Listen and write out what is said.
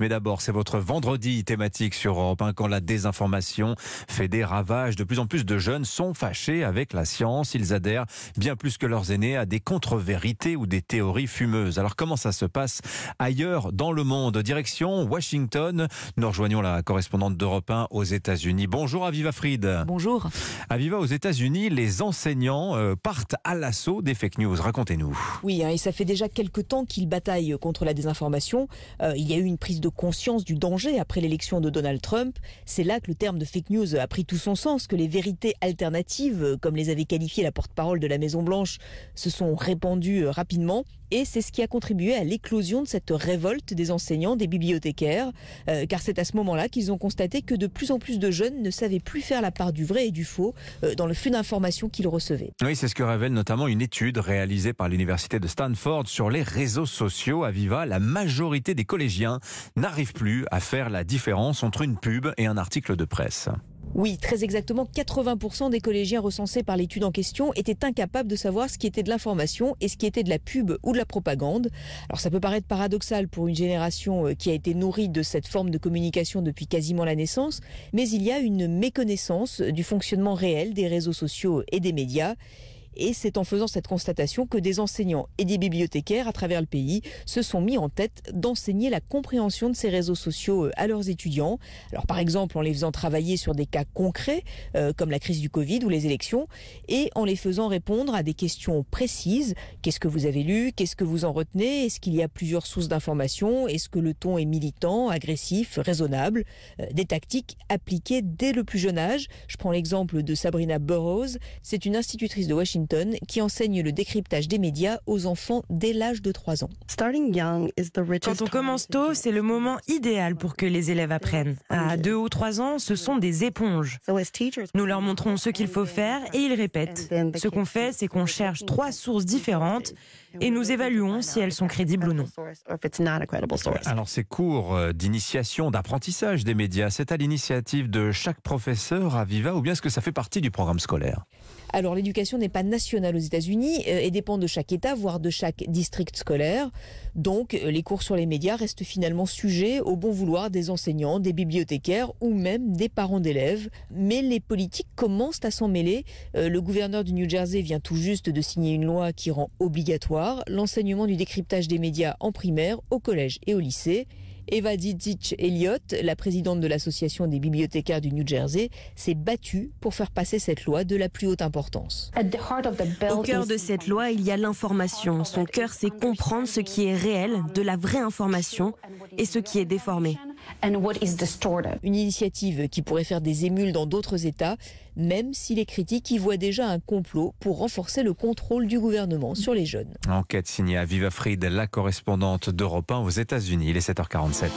Mais d'abord, c'est votre vendredi thématique sur Europe 1 quand la désinformation fait des ravages. De plus en plus de jeunes sont fâchés avec la science. Ils adhèrent bien plus que leurs aînés à des contre-vérités ou des théories fumeuses. Alors comment ça se passe ailleurs dans le monde? Direction Washington. Nous rejoignons la correspondante d'Europe 1 aux États-Unis. Bonjour Aviva Fried. Bonjour. Aviva, aux États-Unis, les enseignants euh, partent à l'assaut des fake news. Racontez-nous. Oui, hein, et ça fait déjà quelques temps qu'ils bataillent contre la désinformation. Euh, il y a eu une prise de conscience du danger après l'élection de Donald Trump. C'est là que le terme de fake news a pris tout son sens, que les vérités alternatives, comme les avait qualifiées la porte-parole de la Maison-Blanche, se sont répandues euh, rapidement. Et c'est ce qui a contribué à l'éclosion de cette révolte des enseignants, des bibliothécaires, euh, car c'est à ce moment-là qu'ils ont constaté que de plus en plus de jeunes ne savaient plus faire la part du vrai et du faux euh, dans le flux d'informations qu'ils recevaient. Oui, c'est ce que révèle notamment une étude réalisée par l'université de Stanford sur les réseaux sociaux. À Viva, la majorité des collégiens n'arrivent plus à faire la différence entre une pub et un article de presse. Oui, très exactement, 80% des collégiens recensés par l'étude en question étaient incapables de savoir ce qui était de l'information et ce qui était de la pub ou de la propagande. Alors ça peut paraître paradoxal pour une génération euh, qui a été nourrie de cette forme de communication depuis quasiment la naissance, mais il y a une méconnaissance du fonctionnement réel des réseaux sociaux et des médias. Et c'est en faisant cette constatation que des enseignants et des bibliothécaires à travers le pays se sont mis en tête d'enseigner la compréhension de ces réseaux sociaux euh, à leurs étudiants. Alors par exemple en les faisant travailler sur des cas concrets euh, comme la crise du Covid ou les élections et en les faisant répondre à des questions précises. Qu'est-ce que vous avez lu? Qu'est-ce que vous en retenez? Est-ce qu'il y a plusieurs sources d'informations? Est-ce que le ton est militant, agressif, raisonnable? Euh, Des tactiques appliquées dès le plus jeune âge. Je prends l'exemple de Sabrina Burroughs. C'est une institutrice de Washington qui enseigne le décryptage des médias aux enfants dès l'âge de 3 ans. Quand on commence tôt, c'est le moment idéal pour que les élèves apprennent. À 2 ou 3 ans, ce sont des éponges. Nous leur montrons ce qu'il faut faire et ils répètent. Ce qu'on fait, c'est qu'on cherche trois sources différentes et nous évaluons si elles sont crédibles ou non. Alors ces cours euh, d'initiation, d'apprentissage des médias, c'est à l'initiative de chaque professeur à Viva ou bien est-ce que ça fait partie du programme scolaire? Alors l'éducation n'est pas nationale aux États-Unis euh, et dépend de chaque État, voire de chaque district scolaire. Donc euh, les cours sur les médias restent finalement sujets au bon vouloir des enseignants, des bibliothécaires ou même des parents d'élèves. Mais les politiques commencent à s'en mêler. Le gouverneur du New Jersey vient tout juste de signer une loi qui rend obligatoire l'enseignement du décryptage des médias en primaire, au collège et au lycée. Eva Didzich Elliott, la présidente de l'association des bibliothécaires du New Jersey, s'est battue pour faire passer cette loi de la plus haute importance. Au cœur de cette loi, il y a l'information. Son cœur, c'est comprendre ce qui est réel, de la vraie information, et ce qui est déformé. Une initiative qui pourrait faire des émules dans d'autres États, même si les critiques y voient déjà un complot pour renforcer le contrôle du gouvernement sur les jeunes. Enquête signée à Viva Fried, la correspondante d'Europe 1 aux États-Unis. Il est 7h47.